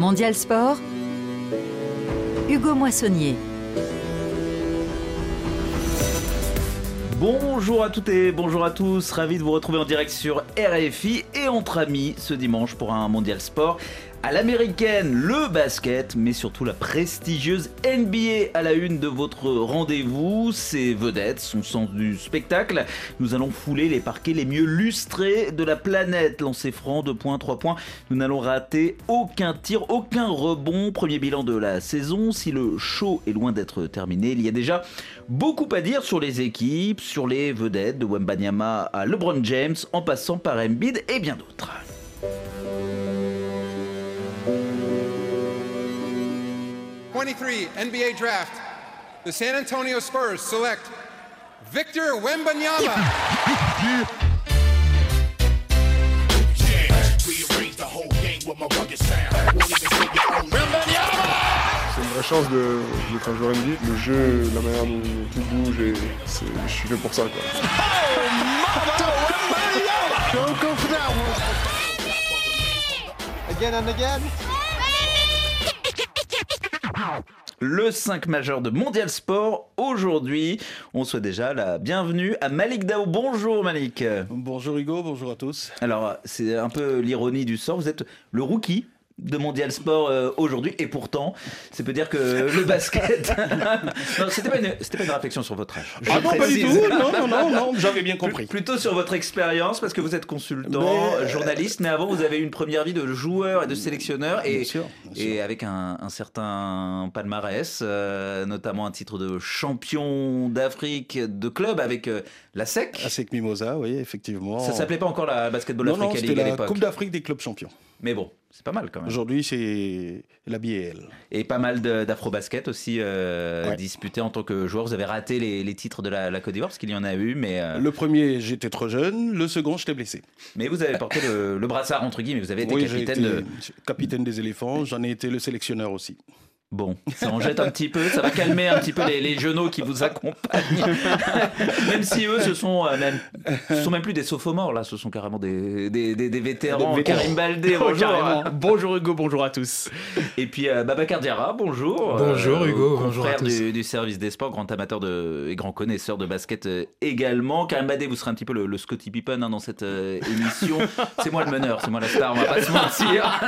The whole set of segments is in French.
Mondial Sport, Hugo Moissonnier. Bonjour à toutes et bonjour à tous, ravi de vous retrouver en direct sur RFI et entre amis ce dimanche pour un mondial sport à l'américaine, le basket, mais surtout la prestigieuse NBA à la une de votre rendez-vous. Ses vedettes, son sens du spectacle. Nous allons fouler les parquets les mieux lustrés de la planète. Lancer franc, 2 points, 3 points. Nous n'allons rater aucun tir, aucun rebond. Premier bilan de la saison. Si le show est loin d'être terminé, il y a déjà beaucoup à dire sur les équipes, sur les vedettes de Wembanyama à LeBron James, en passant par Embiid et bien d'autres. 23 NBA Draft, the San Antonio Spurs select Victor Wembanyama. C'est une vraie chance de- d'être un joueur NBA. Le jeu, la manière dont tout bouge, et c'est- je suis fait pour ça. Quoi. Again and again. Le 5 majeur de Mondial Sport. Aujourd'hui, on souhaite déjà la bienvenue à Malik Dao. Bonjour Malik. Bonjour Hugo, bonjour à tous. Alors, c'est un peu l'ironie du sort. Vous êtes le rookie de Mondial Sport euh, aujourd'hui et pourtant, c'est peut dire que le basket. non, c'était pas, une- c'était pas une réflexion sur votre âge. Je Ah non, pas du tout, non, non, non, non, j'avais bien compris. Plutôt sur votre expérience, parce que vous êtes consultant, Mais- euh, journaliste, mais avant vous avez eu une première vie de joueur et de sélectionneur, et, Bien sûr, bien sûr. et avec un, un certain palmarès, euh, notamment un titre de champion d'Afrique de club avec euh, la SEC. Asec Mimosa, oui, effectivement. Ça s'appelait pas encore la Basketball Non, non, Africa c'était League à la l'époque. Coupe d'Afrique des clubs champions. Mais bon, c'est pas mal quand même. Aujourd'hui, c'est la BL. Et pas mal d'afro-basket aussi euh, Ouais. disputé en tant que joueur. Vous avez raté les, les titres de la, la Côte d'Ivoire parce qu'il y en a eu, mais, euh, Le premier, j'étais trop jeune. Le second, j'étais blessé. mais vous avez porté le, le brassard entre guillemets. Vous avez été Oui, capitaine été de. capitaine des éléphants. J'en ai été le sélectionneur aussi. Bon, ça en jette un petit peu, ça va calmer un petit peu les, les genoux qui vous accompagnent. même si eux, ce sont euh, même, ce sont même plus des sophomores là, ce sont carrément des, des, des- des vétérans. Karim Baldé, Oh, bonjour. carrément. Bonjour Hugo, bonjour à tous. Et puis euh, Babacar Diarra, bonjour. Bonjour, Hugo, bonjour à tous. Du, du service des sports, grand amateur de, et grand connaisseur de basket euh, également. Karim Badé, vous serez un petit peu le, le Scottie Pippen hein, dans cette euh, émission. c'est moi le meneur, c'est moi la star, on va pas se mentir.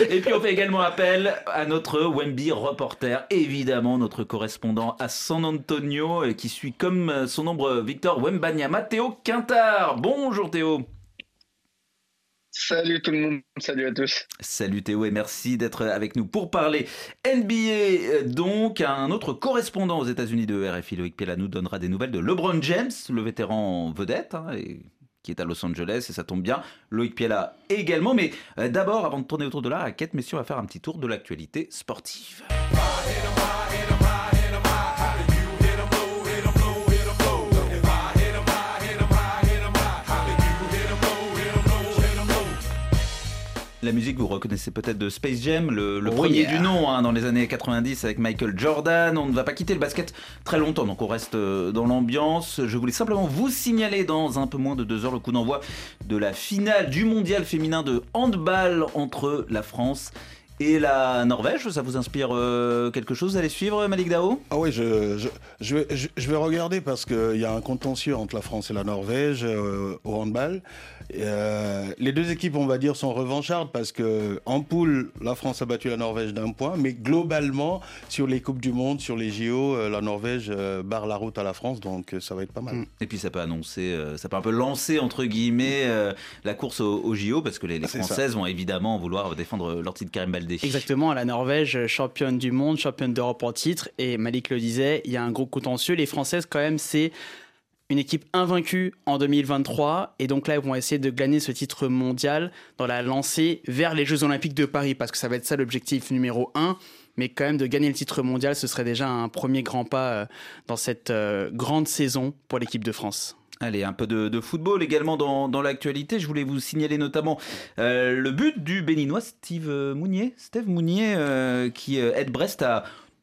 et puis on fait également appel à notre Wemby reporter, évidemment notre correspondant à San Antonio, euh, qui suit comme euh, son nombre Victor Wembanyama, Théo Quintard. Bonjour Théo. Salut tout le monde, salut à tous. Salut Théo et merci d'être avec nous pour parler NBA. euh, Donc, un autre correspondant aux États-Unis de RFI, Loïc Piela, nous donnera des nouvelles de LeBron James, le vétéran vedette, hein, et- qui est à Los Angeles, et ça tombe bien. Loïc Piela également. Mais euh, d'abord, avant de tourner autour de la raquette, messieurs, on va faire un petit tour de l'actualité sportive. La musique, vous reconnaissez peut-être de Space Jam, le, le Oh premier yeah. du nom hein, dans les années 90 avec Michael Jordan. On ne va pas quitter le basket très longtemps, donc on reste euh, dans l'ambiance. Je voulais simplement vous signaler dans un peu moins de deux heures le coup d'envoi de la finale du mondial féminin de handball entre la France et la Norvège. Ça vous inspire euh, quelque chose Vous allez suivre Malik Dao? Ah oui, je, je, je, vais, je, je vais regarder parce qu'il y a un contentieux entre la France et la Norvège euh, au handball. Et, euh, les deux équipes, on va dire, sont revanchardes parce que en poule, la France a battu la Norvège d'un point, mais globalement, sur les Coupes du Monde, sur les JO, euh, la Norvège euh, barre la route à la France, donc euh, ça va être pas mal. Et puis ça peut annoncer, euh, ça peut un peu lancer entre guillemets euh, la course au, au JO parce que les, ça. Françaises vont évidemment vouloir défendre leur titre Karim Baldé. Exactement, la Norvège, championne du monde, championne d'Europe en titre, et Malik le disait, il y a un gros contentieux. Les Françaises, quand même, c'est une équipe invaincue en 2023, et donc là, ils vont essayer de gagner ce titre mondial dans la lancée vers les Jeux Olympiques de Paris, parce que ça va être ça l'objectif numéro un. Mais quand même, de gagner le titre mondial, ce serait déjà un premier grand pas euh, dans cette euh, grande saison pour l'équipe de France. Allez, un peu de, football également dans, l'actualité. Je voulais vous signaler notamment euh, le but du Béninois Steve euh, Mounier, Steve Mounier, euh, qui aide Brest à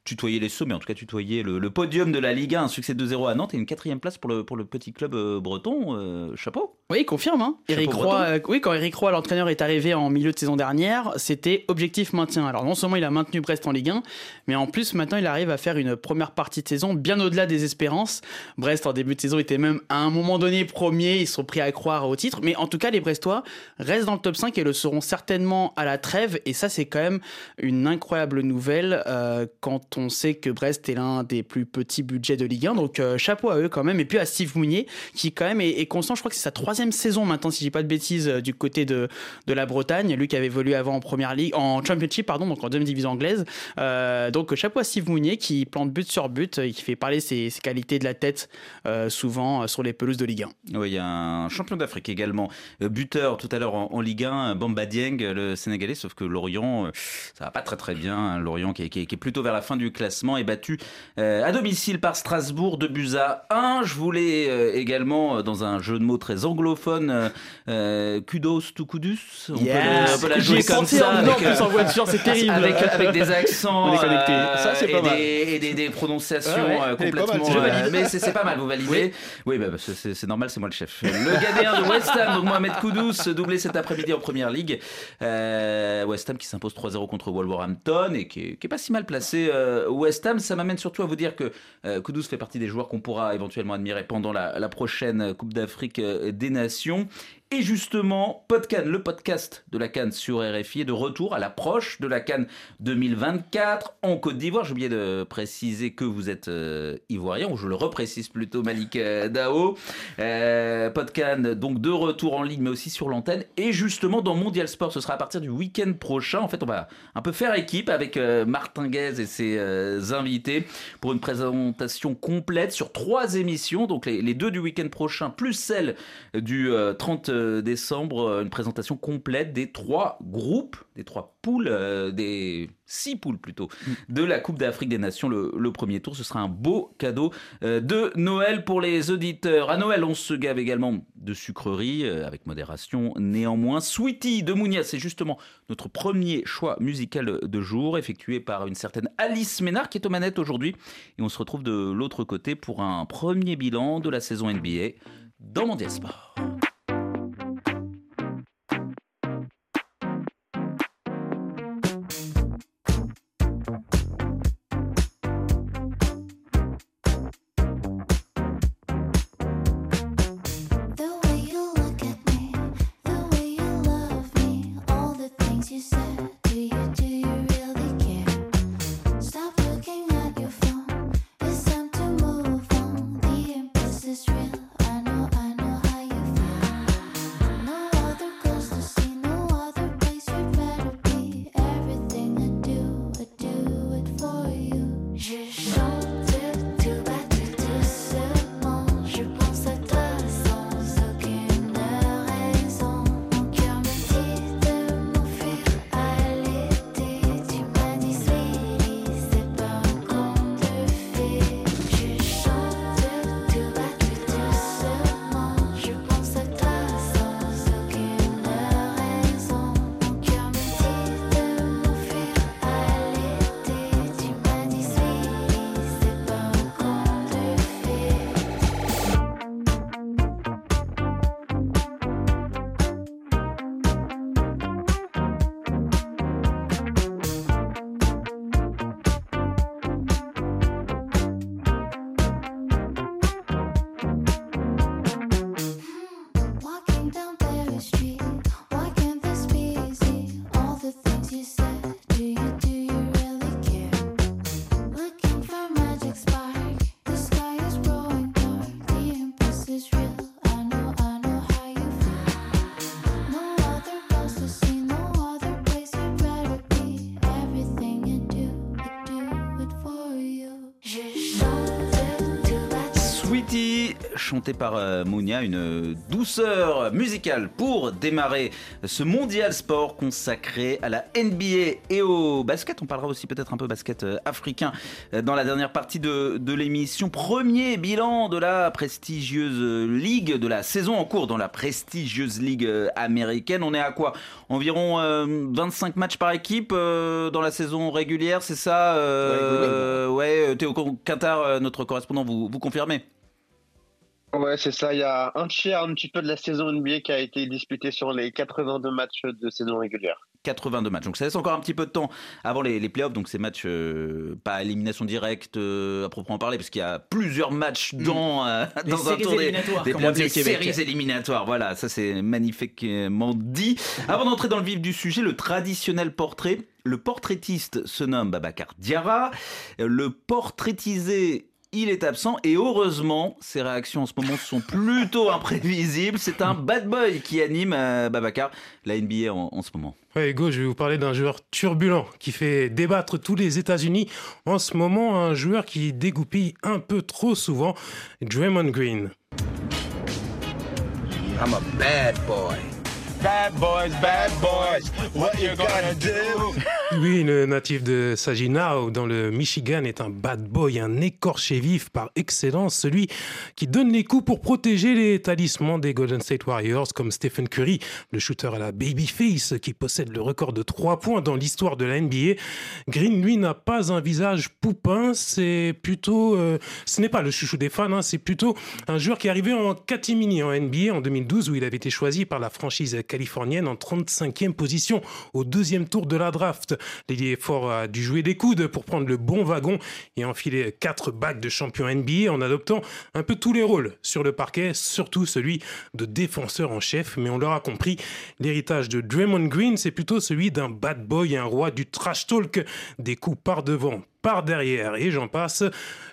tutoyer les sauts, mais en tout cas tutoyer le, le podium de la Ligue 1, un succès 2-0 à Nantes et une quatrième place pour le, pour le petit club euh, breton. Euh, chapeau. Oui, il confirme. Hein. Eric. Roy, euh, oui, quand Eric Roy, l'entraîneur, est arrivé en milieu de saison dernière, c'était objectif maintien. Alors non seulement il a maintenu Brest en Ligue 1, mais en plus maintenant il arrive à faire une première partie de saison bien au-delà des espérances. Brest en début de saison était même à un moment donné premier, ils sont pris à croire au titre, mais en tout cas les Brestois restent dans le top 5 et le seront certainement à la trêve. Et ça c'est quand même une incroyable nouvelle euh, quand on sait que Brest est l'un des plus petits budgets de Ligue 1. Donc euh, chapeau à eux quand même. Et puis à Steve Mounier qui quand même est, constant. Je crois que c'est sa troisième saison maintenant, si je dis pas de bêtises, euh, du côté de, de la Bretagne. Lui qui avait évolué avant en première ligue, en Championship pardon, donc en deuxième division anglaise. Euh, donc chapeau à Steve Mounier qui plante but sur but et qui fait parler ses, qualités de la tête souvent sur les pelouses de Ligue 1. Oui, il y a un champion d'Afrique également, buteur tout à l'heure en, Ligue 1, Bamba Dieng, le Sénégalais, sauf que Lorient, ça va pas très très bien. hein. Lorient qui qui est plutôt vers la fin du classement est battu euh, à domicile par Strasbourg de buts à 1. Je voulais euh, également, euh, dans un jeu de mots très anglophone, kudos to kudus. On peut le- on peut la jouer comme ça. avec, en voiture, c'est terrible. avec, avec des accents Ça, c'est et, pas mal. des, et des, des prononciations Ouais, complètement mais c'est pas mal vous validez oui, bah, bah, c'est- normal c'est moi le chef le Ghanéen de West Ham donc Mohamed Kudus doublé cet après-midi en première ligue Euh, West Ham qui s'impose 3-0 contre Wolverhampton et qui est, qui est pas si mal placé West Ham. Ça m'amène surtout à vous dire que euh, Kudus fait partie des joueurs qu'on pourra éventuellement admirer pendant la, la prochaine Coupe d'Afrique euh, des Nations et justement, Podcan, le podcast de la Cannes sur RFI est de retour à l'approche de la Cannes 2024 en Côte d'Ivoire. J'ai oublié de préciser que vous êtes euh, ivoirien, ou je le reprécise plutôt Malik euh, Dao. Euh, Podcan, donc de retour en ligne, mais aussi sur l'antenne. Et justement, dans Mondial Sport, ce sera à partir du week-end prochain. En fait, on va un peu faire équipe avec euh, Martin Guez et ses invités pour une présentation complète sur trois émissions. Donc les, les deux du week-end prochain, plus celle du euh, 30 décembre, euh, une présentation complète des trois groupes, des trois poules, euh, des six poules plutôt, de la Coupe d'Afrique des Nations. Le, le premier tour, ce sera un beau cadeau euh, de Noël pour les auditeurs. À Noël, on se gave également de sucreries, euh, avec modération néanmoins. Sweetie de Mounia, c'est justement notre premier choix musical de jour, effectué par une certaine Alice Ménard, qui est aux manettes aujourd'hui. Et on se retrouve de l'autre côté pour un premier bilan de la saison NBA dans Mondial Sport. Par euh, Mounia, une douceur musicale pour démarrer ce mondial sport consacré à la NBA et au basket. On parlera aussi peut-être un peu basket euh, africain euh, dans la dernière partie de, de l'émission. Premier bilan de la prestigieuse ligue, de la saison en cours dans la prestigieuse ligue américaine. On est à quoi? Environ euh, 25 matchs par équipe euh, dans la saison régulière, c'est ça? Euh, Ouais, Théo Quintard, notre correspondant, vous, vous confirmez? Ouais, c'est ça. Il y a un tiers un petit peu de la saison NBA qui a été disputée sur les 82 matchs de saison régulière. 82 matchs. Donc ça laisse encore un petit peu de temps avant les, les playoffs. Donc ces matchs, euh, pas à élimination directe euh, à proprement parler, parce qu'il y a plusieurs matchs dans, euh, Les dans un séries tour des, des playoffs, Québec. séries éliminatoires. Voilà, ça c'est magnifiquement dit. Avant d'entrer dans le vif du sujet, le traditionnel portrait. Le portraitiste se nomme Babacar Diarra. Le portraitisé il est absent et heureusement, ses réactions en ce moment sont plutôt imprévisibles. C'est un bad boy qui anime euh, Babacar, la NBA en, en ce moment. Ouais, Hugo, je vais vous parler d'un joueur turbulent qui fait débattre tous les États-Unis. En ce moment, un joueur qui dégoupille un peu trop souvent, Draymond Green. I'm a bad boy. Bad boys, bad boys, what you gonna do? Lui, le natif de Saginaw, dans le Michigan, est un bad boy, un écorché vif par excellence, celui qui donne les coups pour protéger les talismans des Golden State Warriors, comme Stephen Curry, le shooter à la babyface, qui possède le record de 3 points dans l'histoire de la NBA. Green, lui, n'a pas un visage poupin, c'est plutôt... euh, ce n'est pas le chouchou des fans, hein, c'est plutôt un joueur qui est arrivé en catimini en NBA en 2012, où il avait été choisi par la franchise californienne en 35e position au deuxième tour de la draft. L'ailier fort a dû jouer des coudes pour prendre le bon wagon et enfiler quatre bacs de champion NBA en adoptant un peu tous les rôles sur le parquet, surtout celui de défenseur en chef. Mais on l'aura compris, l'héritage de Draymond Green, c'est plutôt celui d'un bad boy, un roi du trash talk, des coups par devant, par derrière et j'en passe.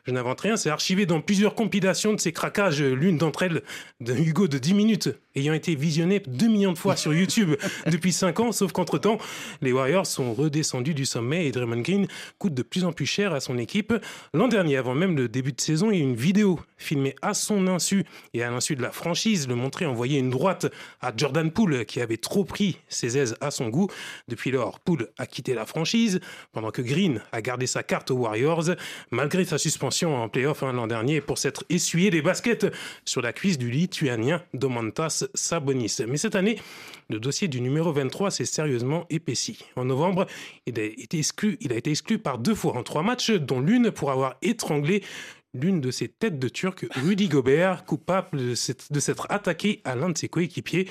Je n'invente rien, c'est archivé dans plusieurs compilations de ces craquages, l'une d'entre elles d'un Hugo de 10 minutes, ayant été visionné 2 millions de fois sur YouTube depuis 5 ans, sauf qu'entre-temps, les Warriors sont redescendus du sommet et Draymond Green coûte de plus en plus cher à son équipe. L'an dernier, avant même le début de saison, il y a eu une vidéo filmée à son insu et à l'insu de la franchise, le montrer envoyer une droite à Jordan Poole qui avait trop pris ses aises à son goût. Depuis lors, Poole a quitté la franchise pendant que Green a gardé sa carte aux Warriors malgré sa suspension en playoff hein, l'an dernier pour s'être essuyé les baskets sur la cuisse du lituanien Domantas Sabonis. Mais cette année, le dossier du numéro 23 s'est sérieusement épaissi. En novembre, il a été exclu, il a été exclu par deux fois en trois matchs, dont l'une pour avoir étranglé l'une de ses têtes de turc, Rudy Gobert, coupable de s'être attaqué à l'un de ses coéquipiers.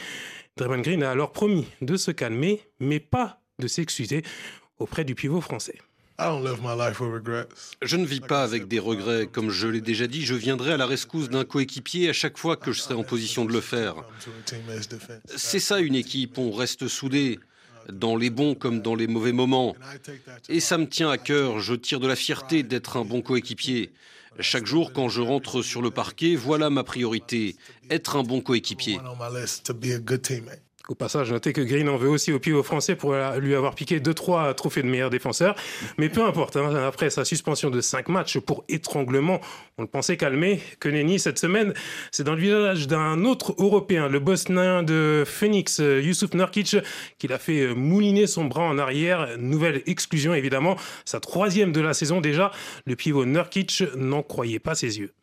Draymond Green a alors promis de se calmer, mais pas de s'excuser auprès du pivot français. Je ne vis pas avec des regrets. Comme je l'ai déjà dit, je viendrai à la rescousse d'un coéquipier à chaque fois que je serai en position de le faire. C'est ça une équipe, on reste soudés, dans les bons comme dans les mauvais moments. Et ça me tient à cœur, je tire de la fierté d'être un bon coéquipier. Chaque jour, quand je rentre sur le parquet, voilà ma priorité, être un bon coéquipier. Au passage, notez que Green en veut aussi au pivot français pour lui avoir piqué 2-3 trophées de meilleur défenseur. Mais peu importe, hein, après sa suspension de 5 matchs pour étranglement, on le pensait calmé. Que nenni, cette semaine, c'est dans le village d'un autre Européen, le bosnien de Phoenix, euh, Yusuf Nurkic, qu'il a fait euh, mouliner son bras en arrière. Nouvelle exclusion, évidemment. Sa troisième de la saison déjà. Le pivot Nurkic n'en croyait pas ses yeux.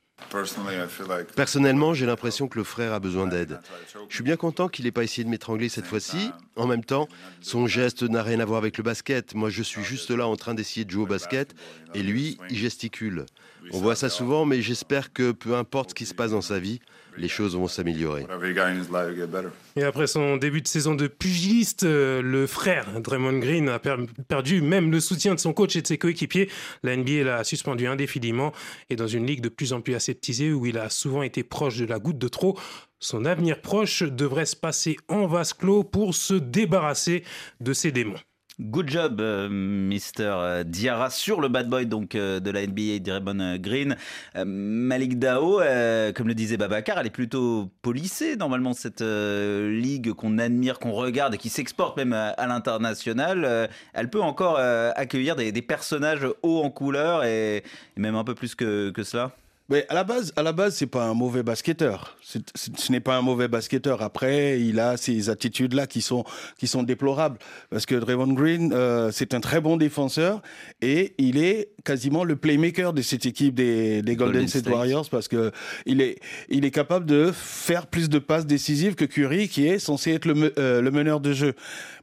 Personnellement, j'ai l'impression que le frère a besoin d'aide. Je suis bien content qu'il n'ait pas essayé de m'étrangler cette fois-ci. En même temps, son geste n'a rien à voir avec le basket. Moi, je suis juste là en train d'essayer de jouer au basket et lui, il gesticule. On voit ça souvent, mais j'espère que peu importe ce qui se passe dans sa vie, les choses vont s'améliorer. Et après son début de saison de pugiliste, euh, le frère Draymond Green a per- perdu même le soutien de son coach et de ses coéquipiers. La NBA l'a suspendu indéfiniment et dans une ligue de plus en plus aseptisée où il a souvent été proche de la goutte de trop, son avenir proche devrait se passer en vase clos pour se débarrasser de ses démons. Good job, euh, Mr. Diarra, sur le bad boy donc euh, de la NBA, Draymond Green. Euh, Malik Dao, euh, comme le disait Babacar, elle est plutôt policée normalement cette euh, ligue qu'on admire, qu'on regarde et qui s'exporte même à, l'international. Euh, elle peut encore euh, accueillir des, personnages hauts en couleur et, même un peu plus que cela. Mais à la base, à la base, c'est pas un mauvais basketteur. Ce n'est pas un mauvais basketteur. Après, il a ces attitudes-là qui sont qui sont déplorables. Parce que Draymond Green, euh, c'est un très bon défenseur et il est quasiment le playmaker de cette équipe des, des Golden, Golden State, State. Warriors parce que il est il est capable de faire plus de passes décisives que Curry, qui est censé être le, me- euh, le meneur de jeu.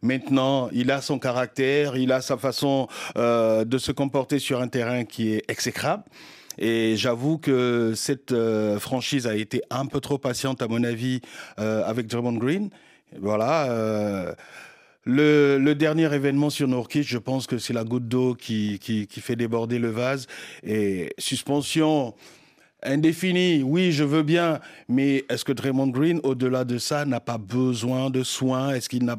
Maintenant, il a son caractère, il a sa façon euh, de se comporter sur un terrain qui est exécrable. Et j'avoue que cette euh, franchise a été un peu trop patiente, à mon avis, euh, avec Draymond Green. Voilà. euh, le, dernier événement sur Norkic, je pense que c'est la goutte d'eau qui, qui, qui fait déborder le vase. Et suspension indéfinie, oui, je veux bien, mais est-ce que Draymond Green, au-delà de ça, n'a pas besoin de soins? Est-ce qu'il n'a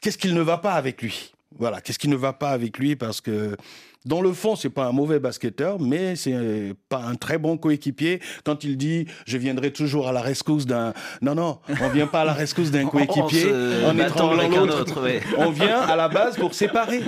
Qu'est-ce qu'il ne va pas avec lui? Voilà, qu'est-ce qui ne va pas avec lui? Parce que dans le fond, c'est pas un mauvais basketteur, mais c'est pas un très bon coéquipier. Quand il dit je viendrai toujours à la rescousse d'un, non non, on vient pas à la rescousse d'un coéquipier battant étranglant l'autre. ouais. On vient à la base pour séparer.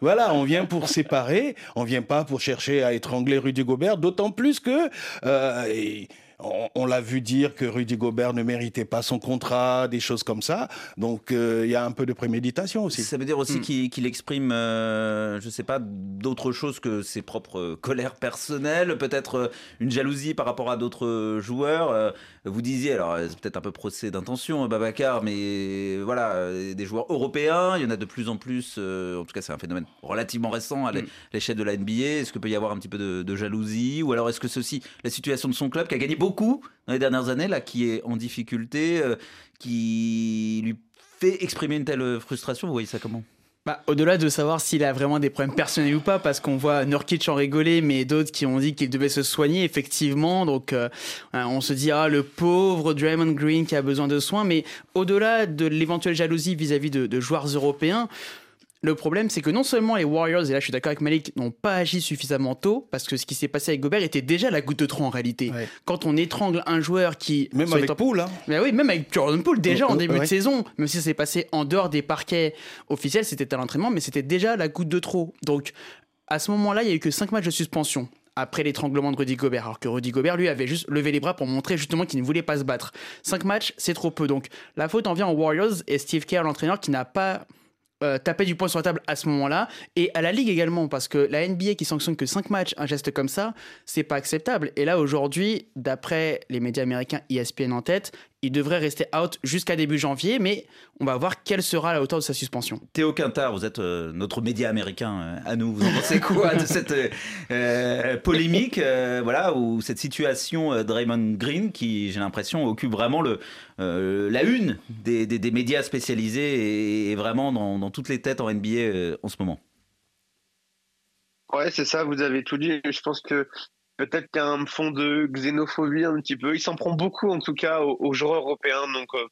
Voilà, on vient pour séparer. On vient pas pour chercher à étrangler Rudy Gobert. D'autant plus que euh, et on, on l'a vu dire que Rudy Gobert ne méritait pas son contrat, des choses comme ça. Donc euh, il y a un peu de préméditation aussi. Ça veut dire aussi Mm. qu'il exprime, euh, je sais pas, d'autres choses que ses propres euh, colères personnelles, peut-être une jalousie par rapport à d'autres joueurs. Vous disiez, alors euh, c'est peut-être un peu procès d'intention, euh, Babacar, mais euh, voilà, euh, des joueurs européens, il y en a de plus en plus. euh, en tout cas, c'est un phénomène relativement récent à l'é- l'échelle de la NBA. Est-ce qu'il peut y avoir un petit peu de, de jalousie, ou alors est-ce que aussi la situation de son club qui a gagné beaucoup dans les dernières années, là, qui est en difficulté, euh, qui lui fait exprimer une telle frustration? Vous voyez ça comment? Bah, Au-delà de savoir s'il a vraiment des problèmes personnels ou pas, parce qu'on voit Nurkic en rigoler, mais d'autres qui ont dit qu'il devait se soigner, effectivement. Donc, euh, euh, on se dit, ah, le pauvre Draymond Green qui a besoin de soins. Mais au-delà de l'éventuelle jalousie vis-à-vis de joueurs européens, le problème, c'est que non seulement les Warriors, et là je suis d'accord avec Malik, n'ont pas agi suffisamment tôt, parce que ce qui s'est passé avec Gobert était déjà la goutte de trop en réalité. Quand on étrangle un joueur qui. Même avec en- Poole, hein. mais oui, même avec Jordan Poole, déjà en euh, début de saison, même si ça s'est passé en dehors des parquets officiels, c'était à l'entraînement, mais c'était déjà la goutte de trop. Donc, à ce moment-là, il n'y a eu que 5 matchs de suspension après l'étranglement de Rudy Gobert, alors que Rudy Gobert, lui, avait juste levé les bras pour montrer justement qu'il ne voulait pas se battre. 5 matchs, c'est trop peu. Donc, la faute en vient aux Warriors et Steve Kerr, l'entraîneur, qui n'a pas euh, tapé du poing sur la table à ce moment-là, et à la Ligue également, parce que la NBA qui sanctionne que 5 matchs, un geste comme ça, c'est pas acceptable. Et là, aujourd'hui, d'après les médias américains ESPN en tête, il devrait rester out jusqu'à début janvier, mais on va voir quelle sera la hauteur de sa suspension. Théo Quintard, vous êtes euh, notre média américain euh, à nous. Vous en pensez quoi de cette euh, polémique, euh, voilà, ou cette situation euh, Draymond Green qui, j'ai l'impression, occupe vraiment le, euh, la une des, des- des médias spécialisés et, et vraiment dans, dans toutes les têtes en NBA euh, en ce moment? Ouais, c'est ça, vous avez tout dit. Je pense que peut-être qu'il y a un fond de xénophobie un petit peu. Il s'en prend beaucoup, en tout cas, aux, joueurs européens. Donc, euh,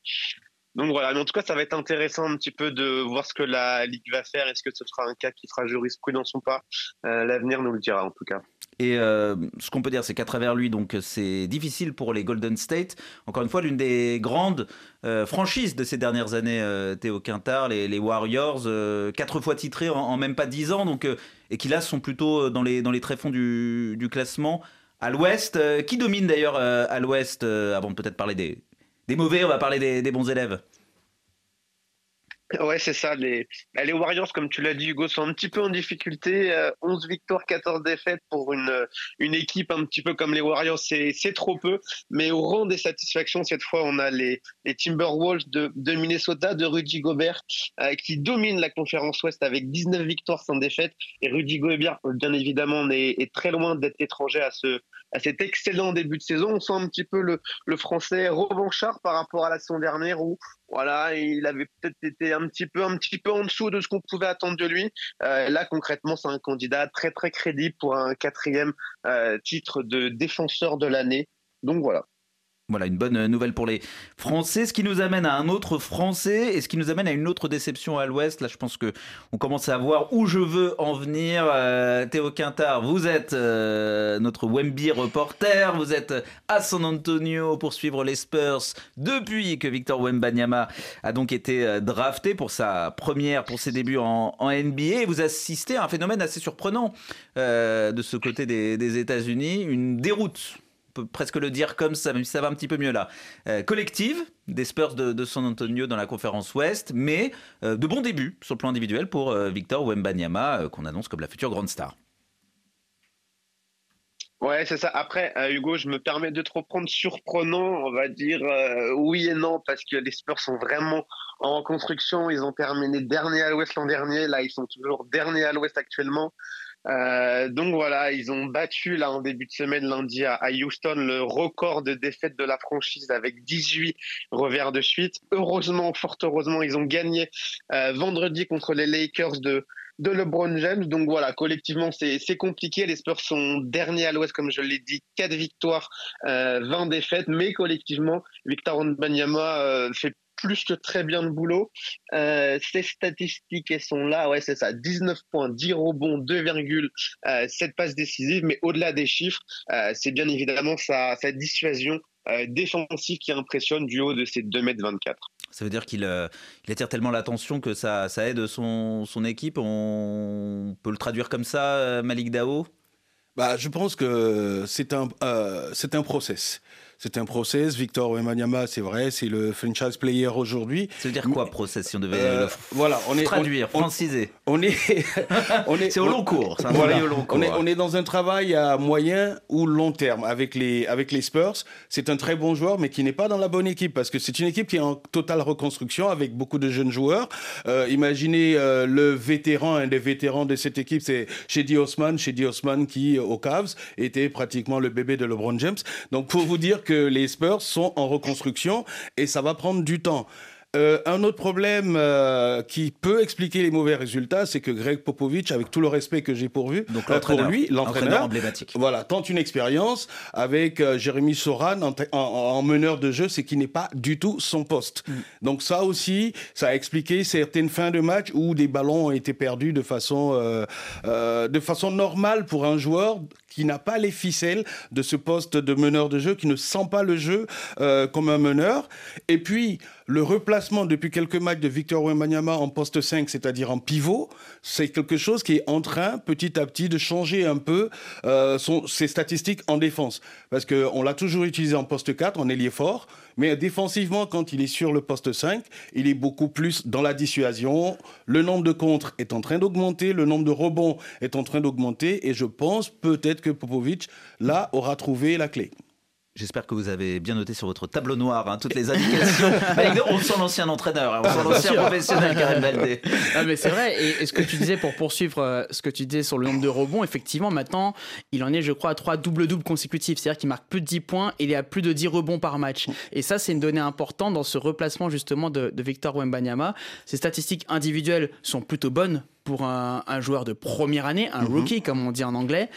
donc voilà. Mais en tout cas, ça va être intéressant un petit peu de voir ce que la Ligue va faire. Est-ce que ce sera un cas qui fera jurisprudence ou pas? Euh, L'avenir nous le dira, en tout cas. Et euh, ce qu'on peut dire, c'est qu'à travers lui, donc c'est difficile pour les Golden State. Encore une fois, l'une des grandes euh, franchises de ces dernières années, euh, Théo Quintard, les, Warriors, euh, quatre fois titrés en, même pas dix ans, donc et qui là sont plutôt dans les dans les tréfonds du, classement. À l'Ouest, qui domine d'ailleurs à l'Ouest Avant de peut-être parler des des mauvais, on va parler des bons élèves. Ouais, c'est ça. Les, bah, les Warriors, comme tu l'as dit, Hugo, sont un petit peu en difficulté. Euh, 11 victoires, 14 défaites pour une, euh, une équipe un petit peu comme les Warriors, c'est c'est trop peu. Mais au rang des satisfactions, cette fois, on a les, les Timberwolves de, de Minnesota, de Rudy Gobert, euh, qui dominent la conférence Ouest avec 19 victoires sans défaite. Et Rudy Gobert, bien évidemment, est, est très loin d'être étranger à ce à cet excellent début de saison. On sent un petit peu le, le français revanchard par rapport à la saison dernière où voilà, il avait peut-être été un petit peu, un petit peu en dessous de ce qu'on pouvait attendre de lui. Euh, là, concrètement, c'est un candidat très très crédible pour un quatrième euh, titre de défenseur de l'année. Donc voilà. Voilà, une bonne nouvelle pour les Français, ce qui nous amène à un autre Français et ce qui nous amène à une autre déception à l'Ouest. Là, je pense que on commence à voir où je veux en venir. Euh, Théo Quintard, vous êtes euh, notre Wemby reporter, vous êtes à San Antonio pour suivre les Spurs depuis que Victor Wembanyama a donc été euh, drafté pour sa première, pour ses débuts en, NBA. Vous assistez à un phénomène assez surprenant euh, de ce côté des États-Unis, une déroute peut presque le dire comme ça, même ça va un petit peu mieux là. Euh, collective des Spurs de, San Antonio dans la conférence Ouest, mais euh, de bons débuts sur le plan individuel pour euh, Victor Wembanyama, qu'on annonce comme la future grande star. Ouais, c'est ça. Après, Hugo, je me permets de te reprendre surprenant, on va dire oui et non, parce que les Spurs sont vraiment en reconstruction. Ils ont terminé dernier à l'Ouest l'an dernier. Là, ils sont toujours derniers à l'Ouest actuellement. Euh, donc voilà, ils ont battu là en début de semaine lundi à, Houston le record de défaites de la franchise avec 18 revers de suite. Heureusement, fort heureusement, ils ont gagné euh, vendredi contre les Lakers de de LeBron James. Donc voilà, collectivement, c'est compliqué. Les Spurs sont derniers à l'Ouest, comme je l'ai dit, 4 victoires, euh, 20 défaites, mais collectivement, Victor Wembanyama euh, fait plus que très bien le boulot. Euh, ces statistiques, elles sont là. Ouais, c'est ça. 19 points, 10 rebonds, 2,7 passes décisives. Mais au-delà des chiffres, euh, c'est bien évidemment sa, sa dissuasion euh, défensive qui impressionne du haut de ses 2m24. Ça veut dire qu'il euh, il attire tellement l'attention que ça, ça aide son, son équipe. On peut le traduire comme ça, euh, Malik Dao? Bah, je pense que c'est un, euh, c'est un process. C'est un process. Victor Wembanyama, c'est vrai, c'est le franchise player aujourd'hui. Ça veut dire quoi, process, si on devait Euh, le voilà, on est traduire, on- franciser On est, on est, C'est au long cours, Voilà. au long cours. On est, on est dans un travail à moyen ou long terme avec les, avec les Spurs. C'est un très bon joueur, mais qui n'est pas dans la bonne équipe parce que c'est une équipe qui est en totale reconstruction avec beaucoup de jeunes joueurs. Euh, imaginez euh, le vétéran, un des vétérans de cette équipe, c'est Shady Osman. Shady Osman qui, aux Cavs, était pratiquement le bébé de LeBron James. Donc, pour vous dire que les Spurs sont en reconstruction et ça va prendre du temps. Euh, un autre problème euh, qui peut expliquer les mauvais résultats, c'est que Greg Popovich, avec tout le respect que j'ai pour, euh, pour l'entraîneur. lui, Entraîneur l'entraîneur, emblématique. voilà, tente une expérience avec euh, Jérémy Soran en, en- en meneur de jeu, c'est qui n'est pas du tout son poste. Mm. Donc ça aussi, ça a expliqué certaines fins de match où des ballons ont été perdus de façon, de façon normale pour un joueur qui n'a pas les ficelles de ce poste de meneur de jeu, qui ne sent pas le jeu euh, comme un meneur. Et puis, le replacement depuis quelques matchs de Victor Wembanyama en poste 5, c'est-à-dire en pivot, c'est quelque chose qui est en train, petit à petit, de changer un peu euh, ses statistiques en défense. Parce qu'on l'a toujours utilisé en poste 4, en ailier fort, mais défensivement, quand il est sur le poste 5, il est beaucoup plus dans la dissuasion. Le nombre de contres est en train d'augmenter, le nombre de rebonds est en train d'augmenter, et je pense peut-être que Popovic, là, aura trouvé la clé. J'espère que vous avez bien noté sur votre tableau noir hein, toutes les indications. On sent l'ancien entraîneur, hein, on sent l'ancien professionnel, Karim Valdé. Ah, mais c'est vrai. Et, et ce que tu disais pour poursuivre euh, ce que tu disais sur le nombre de rebonds, effectivement, maintenant, il en est, je crois, à trois double-double consécutifs. C'est-à-dire qu'il marque plus de 10 points et il est à plus de 10 rebonds par match. Et ça, c'est une donnée importante dans ce replacement, justement, de, de Victor Wembanyama. Ses statistiques individuelles sont plutôt bonnes pour un, un joueur de première année, un rookie, comme on dit en anglais.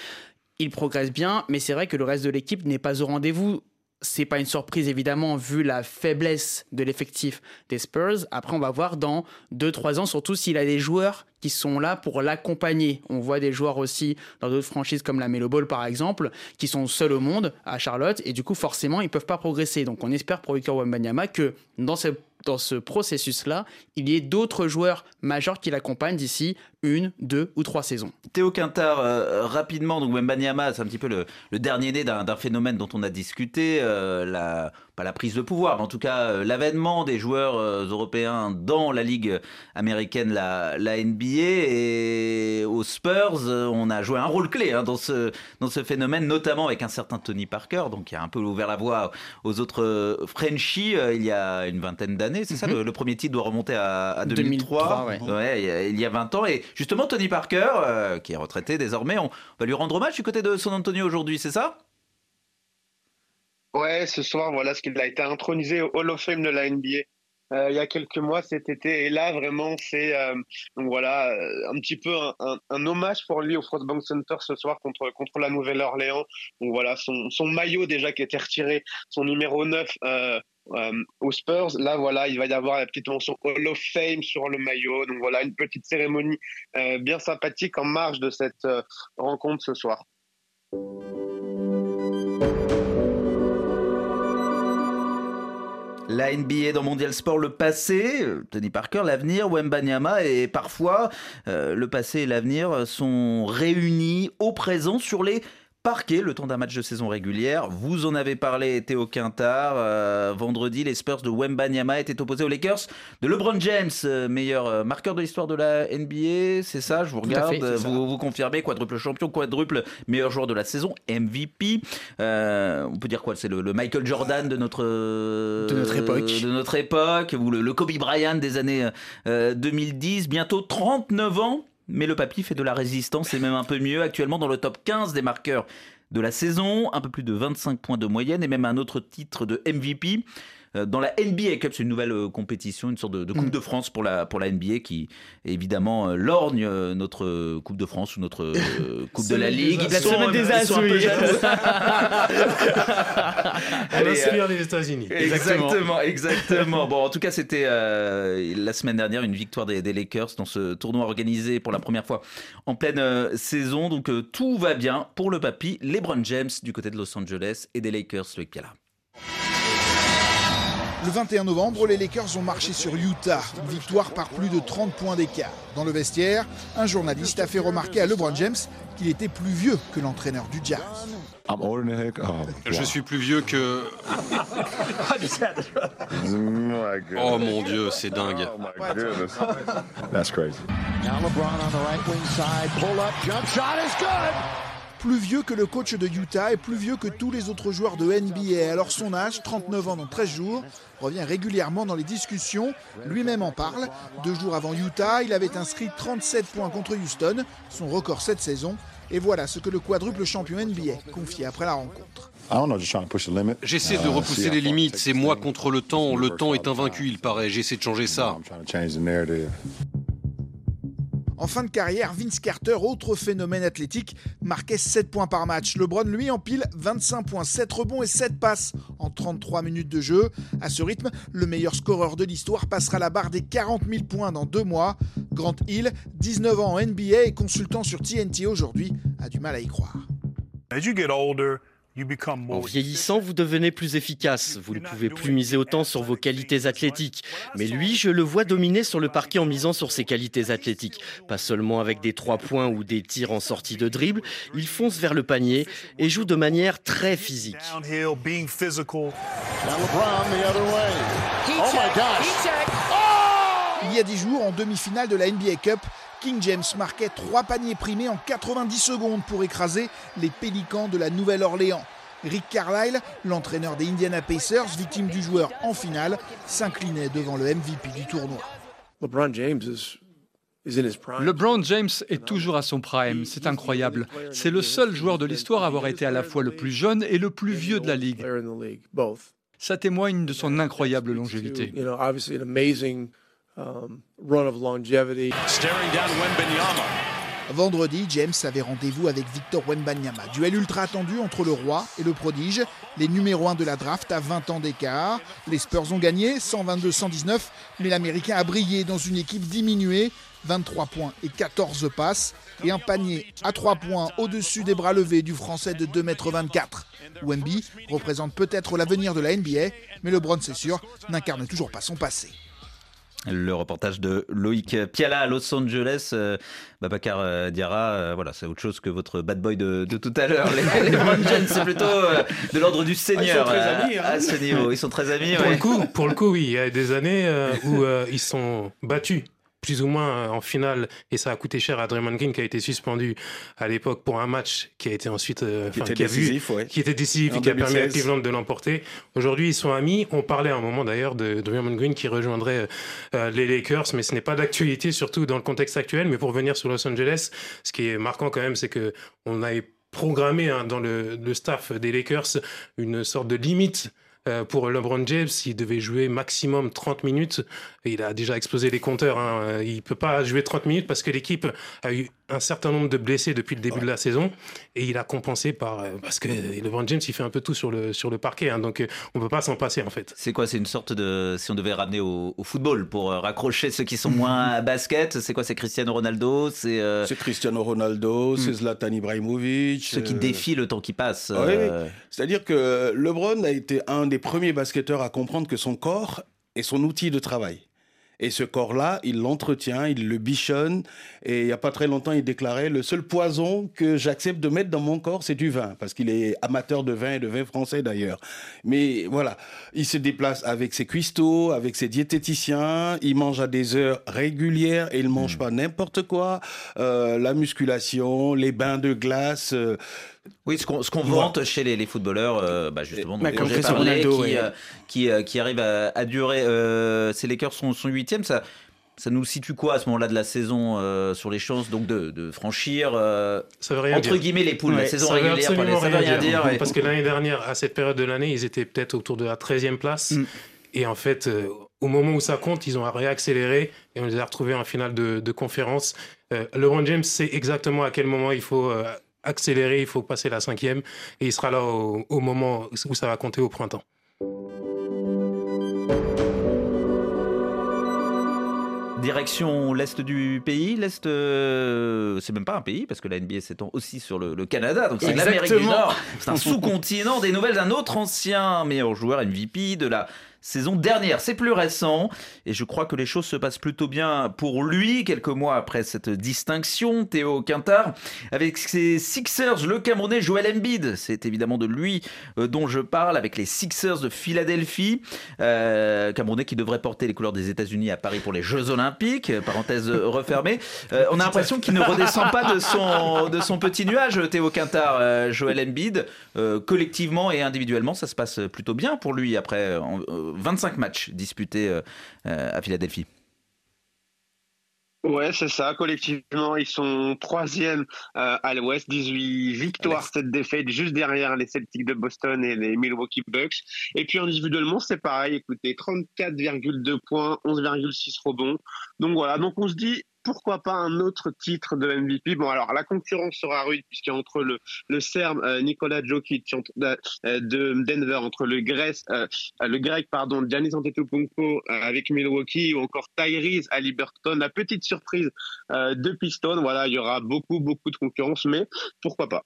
Il progresse bien, mais c'est vrai que le reste de l'équipe n'est pas au rendez-vous. C'est pas une surprise évidemment vu la faiblesse de l'effectif des Spurs. Après, on va voir dans 2-3 ans, surtout s'il a des joueurs qui sont là pour l'accompagner. On voit des joueurs aussi dans d'autres franchises comme la Melo Ball par exemple, qui sont seuls au monde à Charlotte et du coup forcément ils peuvent pas progresser. Donc on espère pour Victor Wembanyama que dans ce dans ce processus-là, il y ait d'autres joueurs majeurs qui l'accompagnent d'ici une, deux ou trois saisons. Théo Quintard, euh, rapidement, donc Wembanyama, c'est un petit peu le, dernier né d'un d'un phénomène dont on a discuté, euh, la, pas la prise de pouvoir, mais en tout cas euh, l'avènement des joueurs euh, européens dans la ligue américaine, la, la NBA, et aux Spurs, euh, on a joué un rôle clé hein, dans, ce, dans ce phénomène, notamment avec un certain Tony Parker, donc qui a un peu ouvert la voie aux autres Frenchies euh, il y a une vingtaine d'années, c'est ça Mhm. le, le premier titre doit remonter à, à 2003, 2003, ouais. Ouais, il y a- il y a 20 ans. Et justement, Tony Parker, euh, qui est retraité désormais, on va lui rendre hommage du côté de San Antonio aujourd'hui, c'est ça? Ouais, ce soir, voilà ce qu'il a été intronisé au Hall of Fame de la NBA. euh, il y a quelques mois cet été. Et là vraiment c'est euh, voilà euh, un petit peu un, hommage pour lui au Frostbank Center ce soir contre contre la Nouvelle-Orléans. Donc voilà son, maillot déjà qui était retiré son numéro 9 euh, aux Spurs. Là voilà il va y avoir la petite mention Hall of Fame sur le maillot. Donc voilà une petite cérémonie bien sympathique en marge de cette rencontre ce soir La NBA dans Mondial Sport, le passé, euh, Tony Parker, l'avenir, Wembanyama, et parfois euh, le passé et l'avenir sont réunis au présent sur les parquet le temps d'un match de saison régulière. Vous en avez parlé, Théo Quintard. Euh, vendredi, les Spurs de Wembanyama étaient opposés aux Lakers de LeBron James, euh, meilleur euh, marqueur de l'histoire de la NBA. C'est ça, je vous regarde. fait, c'est ça. vous, vous confirmez, quadruple champion, quadruple meilleur joueur de la saison, MVP. Euh, on peut dire quoi? C'est le, le Michael Jordan de notre De notre époque. de notre époque, ou le, le Kobe Bryant des années euh, 2010. Bientôt 39 ans, mais le papy fait de la résistance et même un peu mieux. Actuellement dans le top 15 des marqueurs de la saison, un peu plus de 25 points de moyenne et même un autre titre de MVP. Euh, Dans la NBA Cup, c'est une nouvelle euh, compétition, une sorte de, de Coupe Mm. de France pour la, pour la NBA qui évidemment euh, lorgne euh, notre Coupe de France ou notre euh, Coupe de la Ligue. Sont- Semaine des ils sont un As, peu oui. jaloux. On inspire les États-Unis. Exactement, exactement. Bon, en tout cas, c'était euh, la semaine dernière une victoire des, des Lakers dans ce tournoi organisé pour la première fois en pleine euh, saison. Donc euh, tout va bien pour le papy. LeBron James du côté de Los Angeles et des Lakers, Loïc Piala. Le 21 novembre, les Lakers ont marché sur Utah, une victoire par plus de 30 points d'écart. Dans le vestiaire, un journaliste a fait remarquer à LeBron James qu'il était plus vieux que l'entraîneur du Jazz. Je suis plus vieux que. Oh mon dieu, c'est dingue. That's crazy. Now LeBron on the right wing side. Pull up. Jump shot is good. Plus vieux que le coach de Utah et plus vieux que tous les autres joueurs de NBA. Alors son âge, 39 ans dans 13 jours, revient régulièrement dans les discussions. Lui-même en parle. Deux jours avant Utah, il avait inscrit 37 points contre Houston, son record cette saison. Et voilà ce que le quadruple champion NBA confiait après la rencontre. I don't know, just trying to push the limit. J'essaie de Uh, repousser les limites. it C'est moi contre le temps. Le temps est invaincu, il paraît. J'essaie de changer ça. En fin de carrière, Vince Carter, autre phénomène athlétique, marquait 7 points par match. LeBron, lui, empile 25 points, 7 rebonds et 7 passes en 33 minutes de jeu. À ce rythme, le meilleur scoreur de l'histoire passera la barre des 40 000 points dans deux mois. Grant Hill, 19 ans en NBA et consultant sur TNT aujourd'hui, a du mal à y croire. En vieillissant, vous devenez plus efficace. Vous ne pouvez plus miser autant sur vos qualités athlétiques. Mais lui, je le vois dominer sur le parquet en misant sur ses qualités athlétiques. Pas seulement avec des trois points ou des tirs en sortie de dribble, il fonce vers le panier et joue de manière très physique. Oh gosh. Il y a 10 jours, en demi-finale de la NBA Cup, King James marquait trois paniers primés en 90 secondes pour écraser les Pélicans de la Nouvelle-Orléans. Rick Carlisle, l'entraîneur des Indiana Pacers, victime du joueur en finale, s'inclinait devant le MVP du tournoi. LeBron James is. LeBron James est toujours à son prime, c'est incroyable. C'est le seul joueur de l'histoire à avoir été à la fois le plus jeune et le plus vieux de la ligue. Ça témoigne de son incroyable longévité. Um, run of longevity. Staring down Wembanyama. Vendredi, James avait rendez-vous avec Victor Wembanyama. Duel ultra attendu entre le roi et le prodige. Les numéros 1 de la draft à 20 ans d'écart. Les Spurs ont gagné 122-119, mais l'Américain a brillé dans une équipe diminuée. 23 points et 14 passes. Et un panier à 3 points au-dessus des bras levés du Français de 2,24 m. Wemby représente peut-être l'avenir de la NBA, mais LeBron, c'est sûr, n'incarne toujours pas son passé. Le reportage de Loïc Piala à Los Angeles. Euh, Babacar euh, Diarra, euh, voilà, c'est autre chose que votre bad boy de, de tout à l'heure. Les, les c'est plutôt de l'ordre du Seigneur. très euh, amis, hein. À ce niveau, ils sont très amis. Pour, ouais. le coup, pour le coup, oui, il y a des années où ils sont battus plus ou moins euh, en finale et ça a coûté cher à Draymond Green qui a été suspendu à l'époque pour un match qui a été ensuite euh, Qui a vu- décisif, ouais. qui était décisif et qui a permis à 2016. Cleveland de l'emporter. Aujourd'hui, ils sont amis. On parlait à un moment d'ailleurs de Draymond Green qui rejoindrait euh, les Lakers, mais ce n'est pas d'actualité, surtout dans le contexte actuel. Mais pour venir sur Los Angeles, ce qui est marquant quand même, c'est que on a programmé hein, dans le, le staff des Lakers une sorte de limite euh, pour LeBron James, il devait jouer maximum 30 minutes. Il a déjà explosé les compteurs. Hein. Euh, Il peut pas jouer 30 minutes parce que l'équipe a eu un certain nombre de blessés depuis le début de la saison. Et il a compensé par... euh, Parce que LeBron James, il fait un peu tout sur le, sur le parquet. hein. donc euh, on peut pas s'en passer en fait. C'est quoi? C'est une sorte de. Si on devait ramener au, au football pour raccrocher ceux qui sont moins à basket, c'est quoi? C'est Cristiano Ronaldo? C'est euh, Cristiano Ronaldo, c'est Zlatan Ibrahimovic. ceux qui euh, défient le temps qui passe. Ah oui, oui. euh, C'est-à-dire que LeBron a été un des premiers basketteurs à comprendre que son corps est son outil de travail. Et ce corps-là, il l'entretient, il le bichonne. Et il n'y a pas très longtemps, il déclarait Le seul poison que j'accepte de mettre dans mon corps, c'est du vin. Parce qu'il est amateur de vin et de vin français d'ailleurs. Mais voilà, il se déplace avec ses cuistots, avec ses diététiciens. Il mange à des heures régulières et il ne mange pas n'importe quoi. Euh, la musculation, les bains de glace. euh, Oui, ce qu'on Voilà. vante chez les, les footballeurs, euh, bah justement, dont Bah, comme j'ai Cristiano parlé, Ronaldo, qui, ouais. euh, qui, euh, qui arrive à, à durer. Euh, ces Lakers sont, sont huitièmes, ça, ça nous situe quoi à ce moment-là de la saison euh, sur les chances donc de, de franchir euh, Ça veut rien entre dire. guillemets les poules, la saison ça veut régulière, les- veut rien dire. ouais. Parce que l'année dernière, à cette période de l'année, ils étaient peut-être autour de la 13e place. Mm. Et en fait, euh, au moment où ça compte, ils ont réaccéléré et on les a retrouvés en finale de, de conférence. Euh, LeBron James sait exactement à quel moment il faut euh, accélérer, il faut passer la cinquième. Et il sera là au, au moment où ça va compter au printemps. Direction l'est du pays, l'est, euh, c'est même pas un pays parce que la NBA s'étend aussi sur le, le Canada, donc c'est l'Amérique du. Nord. C'est un sous-continent. Des nouvelles d'un autre ancien meilleur joueur MVP de la saison dernière. C'est plus récent et je crois que les choses se passent plutôt bien pour lui quelques mois après cette distinction. Théo Quintard avec ses Sixers, le Camerounais Joel Embiid, c'est évidemment de lui euh, dont je parle avec les Sixers de Philadelphie. Euh, Camerounais qui devrait porter les couleurs des États-Unis à Paris pour les Jeux Olympiques. euh, Parenthèse refermée. On a l'impression qu'il ne redescend pas de son, de son petit nuage, Théo Quintard, euh, Joel Embiid. Collectivement et individuellement, ça se passe plutôt bien pour lui après 25 matchs disputés euh, euh, à Philadelphie. Ouais, c'est ça. Collectivement, ils sont troisième euh, à l'Ouest, 18 victoires, 7 défaites, juste derrière les Celtics de Boston et les Milwaukee Bucks. Et puis individuellement, c'est pareil. Écoutez, 34,2 points, 11,6 rebonds. Donc voilà. Donc on se dit. Pourquoi pas un autre titre de MVP Bon, alors la concurrence sera rude puisqu'il y a entre le, le Serbe euh, Nikola Jokic euh, de Denver, entre le Grec, euh, le grec pardon, Giannis Antetokounmpo avec Milwaukee ou encore Tyrese à Liberton. La petite surprise de Piston, voilà, il y aura beaucoup beaucoup de concurrence, mais pourquoi pas?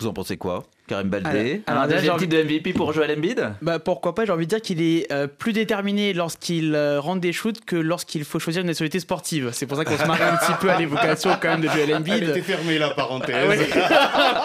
Vous en pensez quoi Karim Baldé Alors- alors Un déjà, deuxième j'ai titre de MVP pour Joel Embiid? Bah pourquoi pas, j'ai envie de dire qu'il est euh, plus déterminé lorsqu'il euh, rentre des shoots que lorsqu'il faut choisir une nationalité sportive. C'est pour ça qu'on se marre un petit peu à l'évocation quand même de Joel Embiid. Elle était fermée la parenthèse. Ah ouais.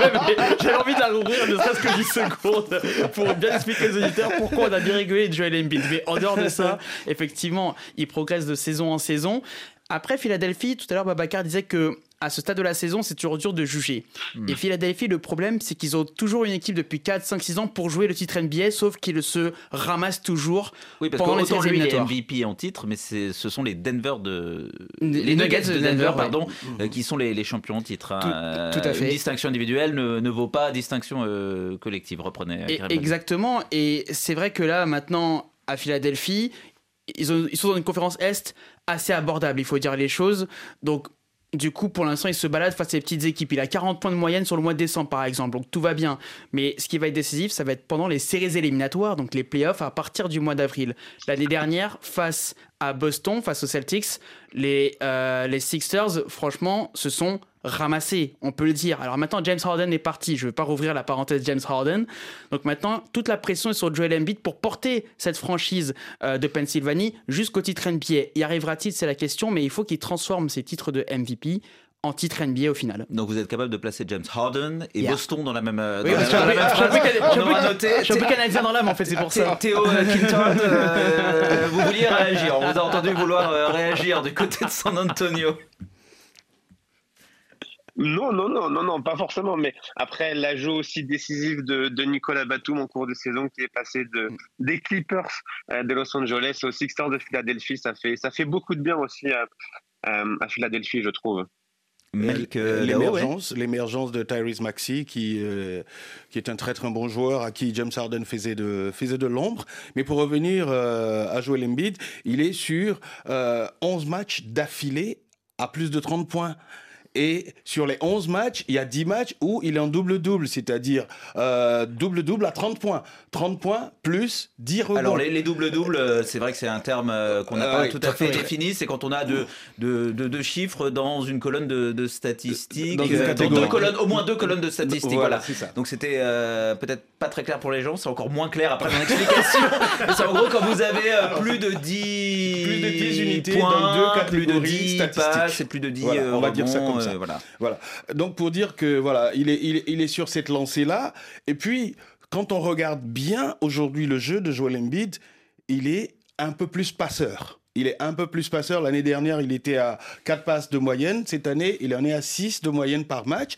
Ouais, mais J'avais envie de la rouvrir ne serait-ce que 10 secondes pour bien expliquer aux auditeurs pourquoi on a bien rigolé de Joel Embiid. Mais en dehors de ça, effectivement, il progresse de saison en saison. Après Philadelphie, tout à l'heure, Babacar disait que à ce stade de la saison, c'est toujours dur de juger. Hmm. Et Philadelphie, le problème, c'est qu'ils ont toujours une équipe depuis 4, 5, 6 ans pour jouer le titre NBA, sauf qu'ils se ramassent toujours Oui, parce pendant que les autant séries lui il est éliminatoires. MVP en titre, mais ce sont les Denver de Les les Nuggets de de Denver, Denver, pardon, ouais. euh, qui sont les, les champions en titre. hein. Tout- Euh, tout à fait. Une distinction individuelle ne, ne vaut pas distinction euh, collective. Reprenez. Et- exactement. Et c'est vrai que là, maintenant, à Philadelphie, ils, ont- ils sont dans une conférence Est assez abordable, il faut dire les choses. Donc, du coup, pour l'instant, il se balade face à ces petites équipes. Il a 40 points de moyenne sur le mois de décembre, par exemple. Donc, tout va bien. Mais ce qui va être décisif, ça va être pendant les séries éliminatoires, donc les playoffs, à partir du mois d'avril. L'année dernière, face à Boston, face aux Celtics, les, euh, les Sixers, franchement, se sont ramassés, on peut le dire. Alors maintenant, James Harden est parti. Je ne vais pas rouvrir la parenthèse James Harden. Donc maintenant, toute la pression est sur Joel Embiid pour porter cette franchise euh, de Pennsylvanie jusqu'au titre NBA. Y arrivera-t-il? C'est la question, mais il faut qu'il transforme ses titres de MVP en titre NBA au final. Donc vous êtes capable de placer James Harden et Yeah. Boston dans la même, euh, Oui, dans la- parce que dans la je suis même un peu- phrase. je suis un peu- On aura je noté. suis un peu canadien dans l'âme en fait, c'est pour ça. Théo euh, euh, vous vouliez réagir. On vous a entendu vouloir euh, réagir du côté de San Antonio. Non, non, non, non, non, pas forcément. Mais après, l'ajout aussi décisif de, de Nicolas Batum en cours de saison, qui est passé de, des Clippers euh, de Los Angeles aux Sixers de Philadelphie, ça fait, ça fait beaucoup de bien aussi à, à Philadelphie, je trouve. L'émergence, l'émergence de Tyrese Maxey, qui, euh, qui est un très très bon joueur, à qui James Harden faisait de, faisait de l'ombre. Mais pour revenir euh, à Joel Embiid, il est sur euh, 11 matchs d'affilée à plus de 30 points. Et sur les 11 matchs, il y a 10 matchs où il est en double-double, c'est-à-dire euh, double-double à 30 points. 30 points plus 10 rebonds. Alors les, les doubles-doubles, euh, c'est vrai que c'est un terme euh, qu'on n'a pas oui, tout à fait défini. C'est quand on a deux de, de, de chiffres dans une colonne de, de statistiques, Dans catégorie. deux colonnes, au moins deux colonnes de statistiques. Voilà, Voilà. ça. Donc c'était peut-être pas très clair pour les gens. C'est encore moins clair après mon explication. C'est en gros quand vous avez plus de 10 plus de 10 unités points, dans deux plus de catégories 10 statistiques. passes et plus de 10 Voilà, on va dire ça comme ça. Euh, voilà. Voilà. Donc pour dire que voilà, il est, il est, il est sur cette lancée-là. Et puis, quand on regarde bien aujourd'hui le jeu de Joel Embiid, il est un peu plus passeur. Il est un peu plus passeur. L'année dernière, il était à 4 passes de moyenne. Cette année, il en est à 6 de moyenne par match.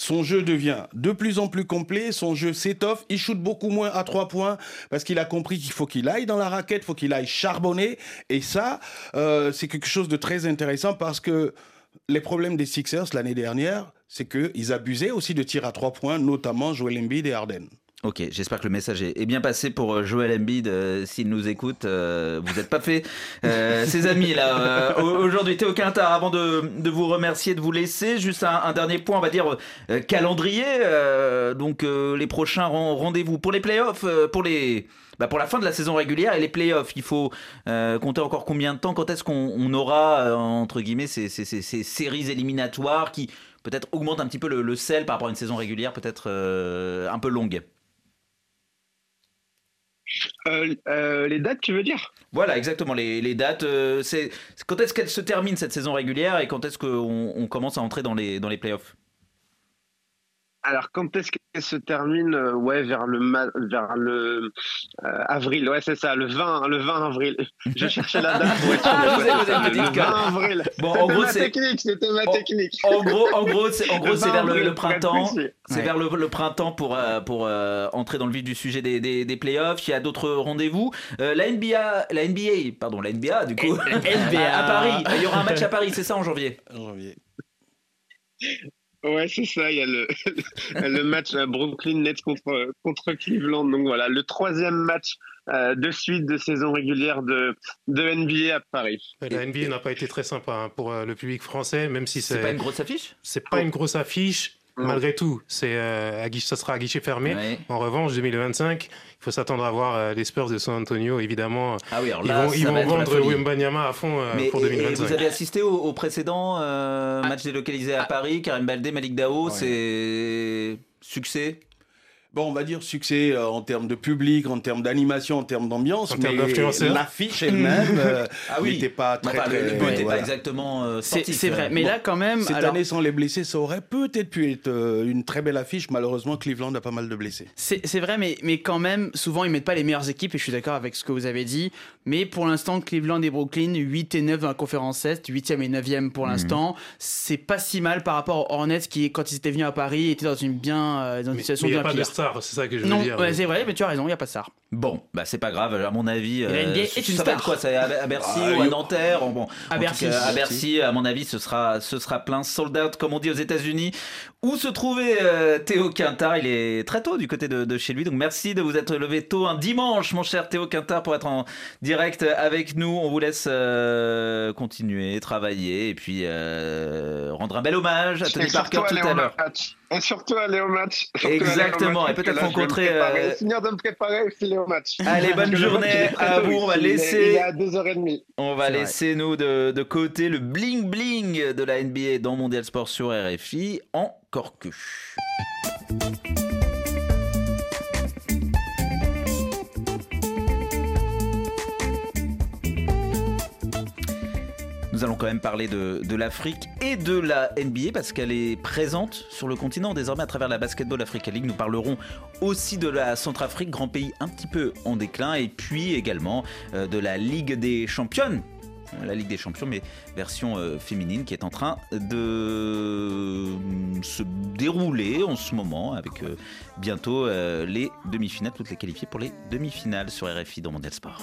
Son jeu devient de plus en plus complet, son jeu s'étoffe, il shoot beaucoup moins à trois points parce qu'il a compris qu'il faut qu'il aille dans la raquette, faut qu'il aille charbonner. Et ça, euh, c'est quelque chose de très intéressant parce que les problèmes des Sixers l'année dernière, c'est qu'ils abusaient aussi de tirs à trois points, notamment Joel Embiid et Harden. Ok, j'espère que le message est bien passé pour euh, Joel Embiid. euh, S'il nous écoute, euh, vous n'êtes pas fait euh, ses amis là. au- Aujourd'hui, Théo Quintard, avant de, vous remercier, de vous laisser, juste un, dernier point, on va dire calendrier. donc les prochains ren- rendez-vous pour les playoffs, pour les bah, pour la fin de la saison régulière et les playoffs, il faut compter encore combien de temps Quand est-ce qu'on on aura, entre guillemets, ces, séries éliminatoires qui peut-être augmentent un petit peu le, sel par rapport à une saison régulière peut-être un peu longue? Euh, euh, les dates, tu veux dire? Voilà, exactement. Les, dates, euh, quand est-ce qu'elle se termine cette saison régulière et quand est-ce qu'on on commence à entrer dans les playoffs? Alors, quand est-ce qu'elle se termine Euh, Ouais, vers le, ma- vers le euh, avril? Ouais, c'est ça, le 20, le 20 avril. Je cherchais la date pour être sûr. Ah, de vous êtes- vous ça, êtes le petite 20 conne. avril. Bon, en C'était gros, ma c'est- technique, c'était ma technique. En gros, en gros, c'est en gros, Le c'est 20 vers le, printemps. C'est Ouais. vers le, le printemps pour euh, pour euh, entrer dans le vif du sujet des, des, des playoffs. Il y a d'autres rendez-vous. Euh, la NBA, la NBA, pardon, la NBA du coup. NBA. à, à Paris. Il y aura un match à Paris, c'est ça en janvier? En janvier. Ouais, c'est ça. Il y a le, le match euh, Brooklyn Nets contre, contre Cleveland. Donc voilà, le troisième match euh, de suite de saison régulière de, de NBA à Paris. La NBA n'a pas été très sympa hein, pour euh, le public français, même si c'est. C'est pas une grosse affiche? C'est pas une grosse affiche. Malgré tout, c'est euh, à guichet- ça sera à guichet fermé. Ouais. En revanche, 2025, il faut s'attendre à voir euh, les Spurs de San Antonio, évidemment. Ah oui, alors ils là, vont, ils vont être la vendre folie. Wembanyama à fond euh, Mais pour et- et 2025. vous avez assisté au, au précédent euh, match délocalisé à Paris, Karim Baldé, Malik Dao, c'est succès? Bon, on va dire succès euh, en termes de public, en termes d'animation, en termes d'ambiance, En termes mais l'affiche elle-même euh, Ah oui. n'était pas très, Enfin, le- très- le but n'était voilà. pas exactement euh, C'est vrai, mais Bon, là quand même. Cette alors- année, sans les blessés, ça aurait peut-être pu être euh, une très belle affiche. Malheureusement, Cleveland a pas mal de blessés. C'est c'est vrai, mais, mais quand même, souvent ils mettent pas les meilleures équipes, et je suis d'accord avec ce que vous avez dit. Mais pour l'instant, Cleveland et Brooklyn, 8 et 9 dans la conférence Est, 8e et 9e pour l'instant. C'est pas si mal par rapport aux Hornets qui, quand ils étaient venus à Paris, étaient dans une, bien, euh, dans une Mais situation il n'y a bien pas de star, c'est ça que je veux non, dire. ouais, c'est vrai, mais tu as raison, il n'y a pas de star. Bon, bah c'est pas grave. À mon avis, la euh, NBA est ça une va star. être quoi C'est à, à Bercy Ah, ou à Nanterre? Bon, À Bercy. cas, à Bercy, à mon avis, ce sera, ce sera plein sold out, comme on dit aux États-Unis. Où se trouvait euh, Théo Quintard? Il est très tôt du côté de, de chez lui. Donc merci de vous être levé tôt un dimanche, mon cher Théo Quintard, pour être en direct avec nous. On vous laisse euh, continuer, travailler et puis euh, rendre un bel hommage à Tony Parker tout à l'heure. Et surtout aller au match. Surtout aller au Exactement, match, et peut-être rencontrer, euh, Finir de me préparer et filer au match. Allez, bonne journée à vous, on va laisser- Il est à 2h30. On va vrai. laisser nous de, de côté le bling bling de la NBA dans Mondial Sport sur RFI en Corcu. Nous allons quand même parler de, l'Afrique et de la NBA parce qu'elle est présente sur le continent désormais à travers la Basketball Africa League. Nous parlerons aussi de la Centrafrique, grand pays un petit peu en déclin, et puis également euh, de la Ligue des Championnes. La Ligue des Champions, mais version euh, féminine qui est en train de euh, se dérouler en ce moment avec euh, bientôt les demi-finales, toutes les qualifiées pour les demi-finales sur RFI dans Mondial Sport.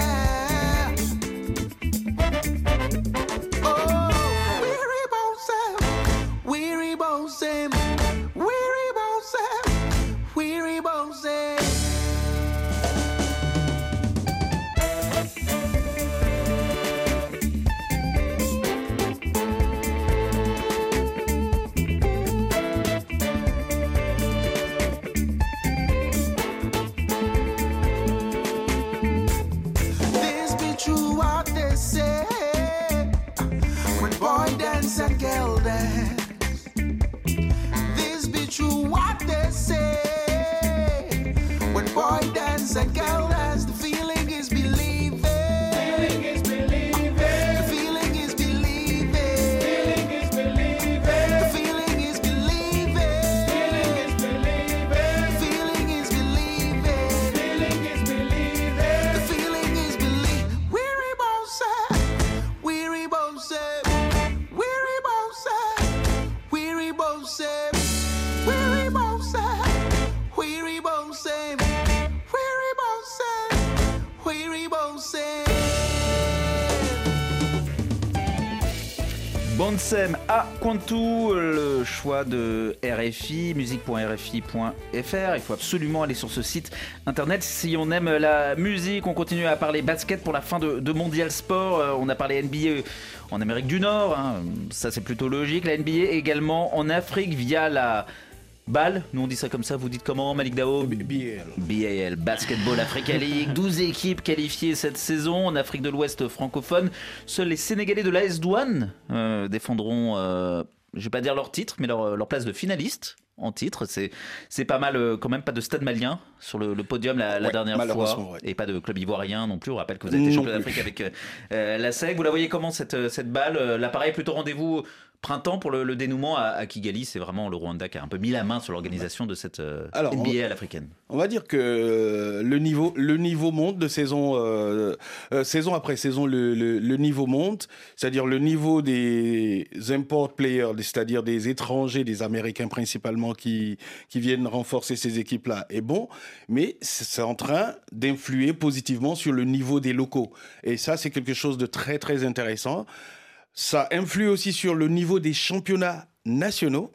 what they say. When boy dance and girl Bonsem à Quantou, le choix de RFI, musique.rfi.fr. Il faut absolument aller sur ce site internet si on aime la musique. On continue à parler basket pour la fin de, de Mondial Sport. Euh, On a parlé NBA en Amérique du Nord, hein. ça c'est plutôt logique. La NBA également en Afrique via la BAL, nous on dit ça comme ça, vous dites comment Malik Dao BAL. BAL, Basketball Africa League, 12 équipes qualifiées cette saison en Afrique de l'Ouest francophone. Seuls les Sénégalais de l'AS Douane euh, défendront, euh, je vais pas dire leur titre, mais leur, leur place de finaliste en titre. C'est, pas mal euh, quand même, pas de stade malien sur le, le podium la, la Ouais, dernière fois. ouais. Et pas de club ivoirien non plus. On rappelle que vous Non champion d'Afrique avec euh, la SEG. Vous la voyez comment cette, cette balle L'appareil plutôt rendez-vous printemps pour le, le dénouement à, à Kigali. C'est vraiment le Rwanda qui a un peu mis la main sur l'organisation de cette euh, Alors, NBA on- à l'africaine. On va dire que euh, le niveau, le niveau monte de saison, euh, euh, saison après saison, le, le- le niveau monte, c'est-à-dire le niveau des import players, c'est-à-dire des étrangers, des Américains principalement qui, qui viennent renforcer ces équipes-là est bon, mais c'est c'est en train d'influer positivement sur le niveau des locaux. Et ça, c'est quelque chose de très très intéressant. Ça influe aussi sur le niveau des championnats nationaux.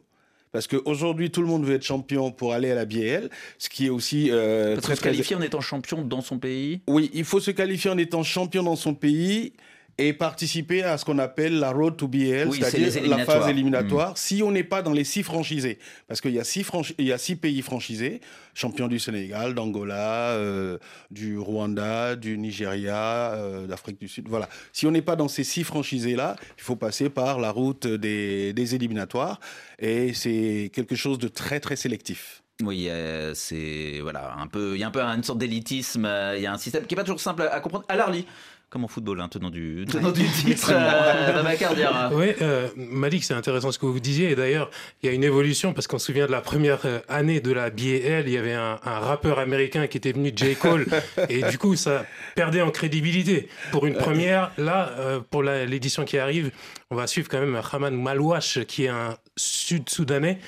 Parce qu'aujourd'hui, tout le monde veut être champion pour aller à la BL, ce qui est aussi euh, Parce très, se très- qualifie en étant champion dans son pays? Oui, il faut se qualifier en étant champion dans son pays et participer à ce qu'on appelle la road to BL, Oui, c'est-à-dire la phase éliminatoire, si on n'est pas dans les six franchisés. Parce qu'il y, a six franchi- il y a six pays franchisés, champion du Sénégal, d'Angola, euh, du Rwanda, du Nigeria, euh, d'Afrique du Sud. Voilà. Si on n'est pas dans ces six franchisés-là, il faut passer par la route des, des éliminatoires. Et c'est quelque chose de très, très sélectif. Oui, euh, c'est voilà un peu, il y a un peu une sorte d'élitisme. Il y a un système qui est pas toujours simple à, à comprendre. À l'Arly, comme en football, hein, tenant du tenant du titre, euh. Oui, euh, Malik, c'est intéressant ce que vous disiez. Et d'ailleurs, il y a une évolution parce qu'on se souvient de la première euh, année de la BAL. Il y avait un, un rappeur américain qui était venu, J. Cole. et du coup, ça perdait en crédibilité. Pour une première, là, euh, pour la- l'édition qui arrive, on va suivre quand même Haman Malouache, qui est un Sud-Soudanais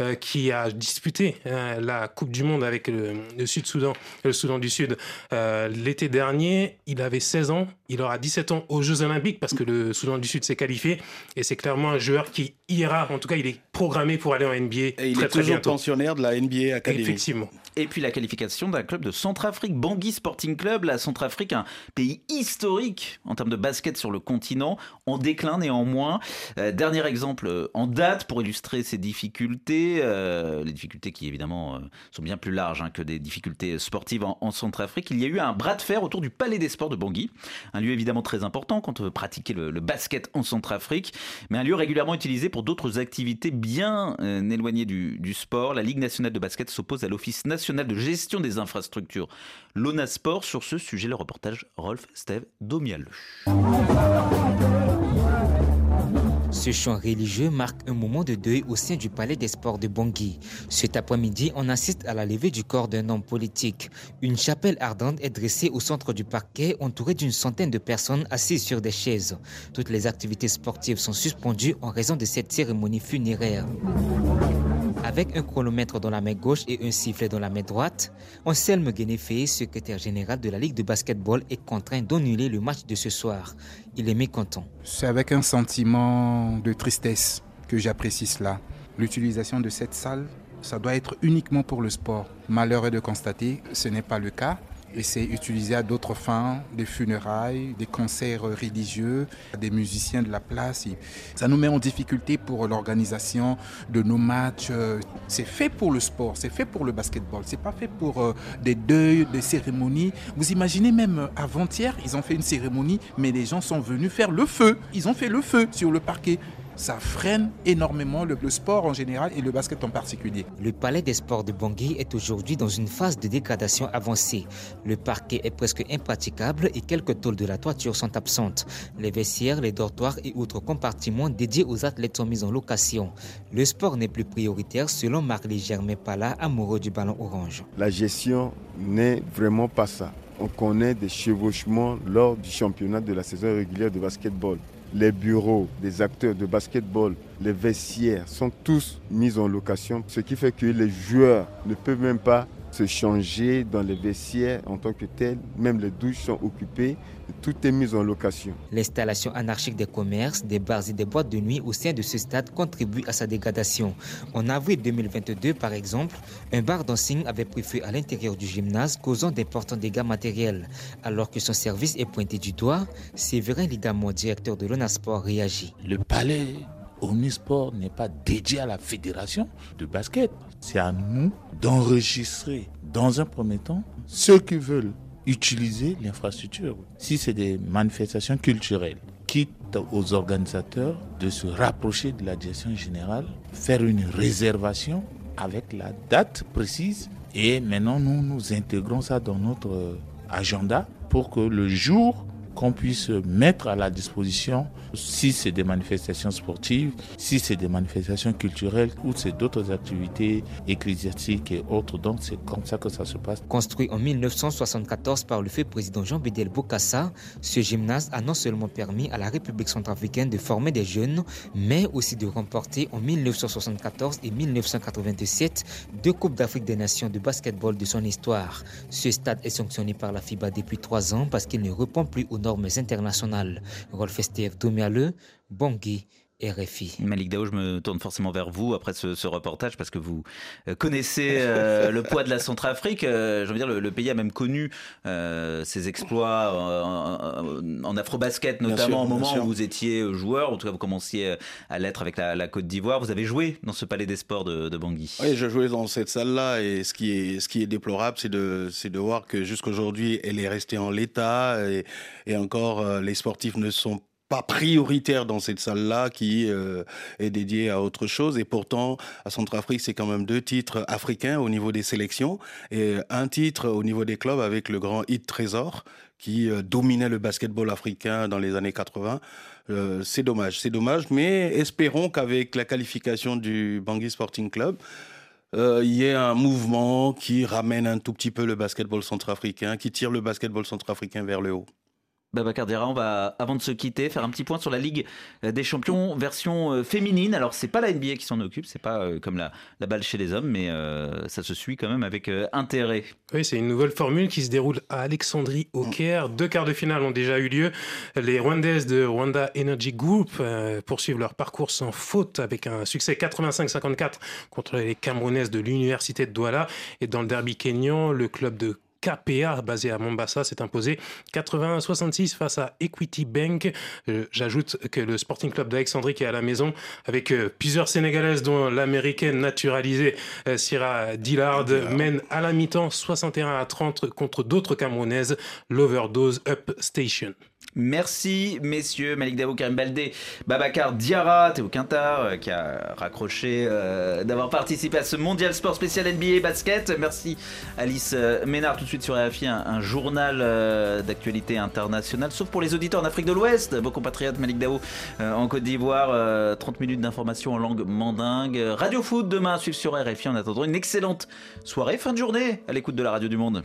euh, qui a disputé euh, la Coupe du Monde avec le, le Sud-Soudan, le Soudan du Sud euh, l'été dernier. Il avait 16 ans. Il aura 17 ans aux Jeux Olympiques parce que le Soudan du Sud s'est qualifié. Et c'est clairement un joueur qui ira, en tout cas, il est programmé pour aller en NBA Et il très est très toujours bientôt. pensionnaire de la NBA Academy. Effectivement. Et puis la qualification d'un club de Centrafrique, Bangui Sporting Club. La Centrafrique, un pays historique en termes de basket sur le continent, en déclin néanmoins. Euh, dernier exemple euh, en date pour illustrer ces difficultés, euh, les difficultés qui évidemment sont bien plus larges hein, que des difficultés sportives en, en Centrafrique. Il y a eu un bras de fer autour du Palais des Sports de Bangui, un lieu évidemment très important quand on veut pratiquer le, basket en Centrafrique, mais un lieu régulièrement utilisé pour d'autres activités bien éloignées du, du sport. La Ligue nationale de basket s'oppose à l'Office national de gestion des infrastructures, l'ONASPORT. Sur ce sujet, le reportage Rolf Steve Domial. Ce chant religieux marque un moment de deuil au sein du palais des sports de Bangui. Cet après-midi, on assiste à la levée du corps d'un homme politique. Une chapelle ardente est dressée au centre du parquet, entourée d'une centaine de personnes assises sur des chaises. Toutes les activités sportives sont suspendues en raison de cette cérémonie funéraire. Avec un chronomètre dans la main gauche et un sifflet dans la main droite, Anselme Guénéfé, secrétaire général de la Ligue de basketball, est contraint d'annuler le match de ce soir. Il est mécontent. C'est avec un sentiment de tristesse que j'apprécie cela. L'utilisation de cette salle, ça doit être uniquement pour le sport. Malheur est de constater, ce n'est pas le cas. Et c'est utilisé à d'autres fins, des funérailles, des concerts religieux, des musiciens de la place. Ça nous met en difficulté pour l'organisation de nos matchs. C'est fait pour le sport, c'est fait pour le basketball. C'est pas fait pour euh, des deuils, des cérémonies. Vous imaginez même euh, avant-hier, ils ont fait une cérémonie, mais les gens sont venus faire le feu. Ils ont fait le feu sur le parquet. Ça freine énormément le, le sport en général et le basket en particulier. Le palais des sports de Bangui est aujourd'hui dans une phase de dégradation avancée. Le parquet est presque impraticable et quelques tôles de la toiture sont absentes. Les vestiaires, les dortoirs et autres compartiments dédiés aux athlètes sont mis en location. Le sport n'est plus prioritaire selon Marley Germain Pala, amoureux du ballon orange. La gestion n'est vraiment pas ça. On connaît des chevauchements lors du championnat de la saison régulière de basketball. Les bureaux des acteurs de basketball, les vestiaires sont tous mis en location, ce qui fait que les joueurs ne peuvent même pas se changer dans les vestiaires en tant que tels. Même les douches sont occupées, tout est mis en location. L'installation anarchique des commerces, des bars et des boîtes de nuit au sein de ce stade contribue à sa dégradation. En avril 2022, par exemple, un bar dancing avait pris feu à l'intérieur du gymnase, causant d'importants dégâts matériels. Alors que son service est pointé du doigt, Séverin Lidamo, directeur de l'ONASPORT, réagit. Le palais Omnisport n'est pas dédié à la fédération de basket. C'est à nous d'enregistrer dans un premier temps ceux qui veulent utiliser l'infrastructure. Si c'est des manifestations culturelles, quitte aux organisateurs de se rapprocher de la direction générale, faire une réservation avec la date précise et maintenant nous nous intégrons ça dans notre agenda pour que le jour qu'on puisse mettre à la disposition, si c'est des manifestations sportives, si c'est des manifestations culturelles ou c'est d'autres activités ecclésiastiques et autres. Donc c'est comme ça que ça se passe. Construit en 1974 par le feu président Jean Bédel Bokassa, ce gymnase a non seulement permis à la République centrafricaine de former des jeunes, mais aussi de remporter en 1974 et 1997 deux Coupes d'Afrique des Nations de basketball de son histoire. Ce stade est sanctionné par la FIBA depuis trois ans parce qu'il ne répond plus aux normes internationales. Rolf Estève Domialeux, Bangui, RFI. Malik Dao, je me tourne forcément vers vous après ce, ce reportage parce que vous euh, connaissez euh, le poids de la Centrafrique. Euh, je veux dire, le, le, pays a même connu euh, ses exploits en, en afro-basket, notamment sûr, au moment où vous étiez joueur. En tout cas, vous commenciez à l'être avec la, la, Côte d'Ivoire. Vous avez joué dans ce palais des sports de, de Bangui. Oui, je jouais dans cette salle-là et ce qui est, ce qui est déplorable, c'est de, c'est de voir que jusqu'aujourd'hui, elle est restée en l'état et, et encore, les sportifs ne sont pas pas prioritaire dans cette salle-là qui euh, est dédiée à autre chose. Et pourtant, à Centrafrique, c'est quand même deux titres africains au niveau des sélections et un titre au niveau des clubs avec le grand hit Trésor qui euh, dominait le basketball africain dans les années 80. Euh, c'est dommage, c'est dommage, mais espérons qu'avec la qualification du Bangui Sporting Club, il y ait un mouvement qui ramène un tout petit peu le basketball centrafricain, qui tire le basketball centrafricain vers le haut. Babacar Dira, on va, avant de se quitter, faire un petit point sur la Ligue des Champions version féminine. Alors, c'est pas la NBA qui s'en occupe, c'est pas euh, comme la, la, balle chez les hommes, mais euh, ça se suit quand même avec euh, intérêt. Oui, c'est une nouvelle formule qui se déroule à Alexandrie au Caire. Deux quarts de finale ont déjà eu lieu. Les Rwandaises de Rwanda Energy Group poursuivent leur parcours sans faute avec un succès 85-54 contre les Camerounaises de l'Université de Douala. Et dans le derby kényan, le club de KPA, basé à Mombasa, s'est imposé 81-66 face à Equity Bank. Euh, J'ajoute que le Sporting Club d'Alexandrie qui est à la maison avec euh, plusieurs Sénégalaises dont l'américaine naturalisée euh, Syrah Dillard mène à la mi-temps 61 à 30 contre d'autres Camerounaises, l'Overdose Up Station. Merci messieurs, Malik Davo, Karim Baldé, Babacar Diarra, Théo Quintard euh, qui a raccroché euh, d'avoir participé à ce mondial sport spécial NBA basket. Merci Alice euh, Ménard, tout de suite sur RFI, un, journal d'actualité internationale, sauf pour les auditeurs en Afrique de l'Ouest, vos compatriotes Malik euh, en Côte d'Ivoire, 30 minutes d'information en langue mandingue. Radio Foot demain, suivre sur RFI en attendant une excellente soirée, fin de journée à l'écoute de la radio du monde.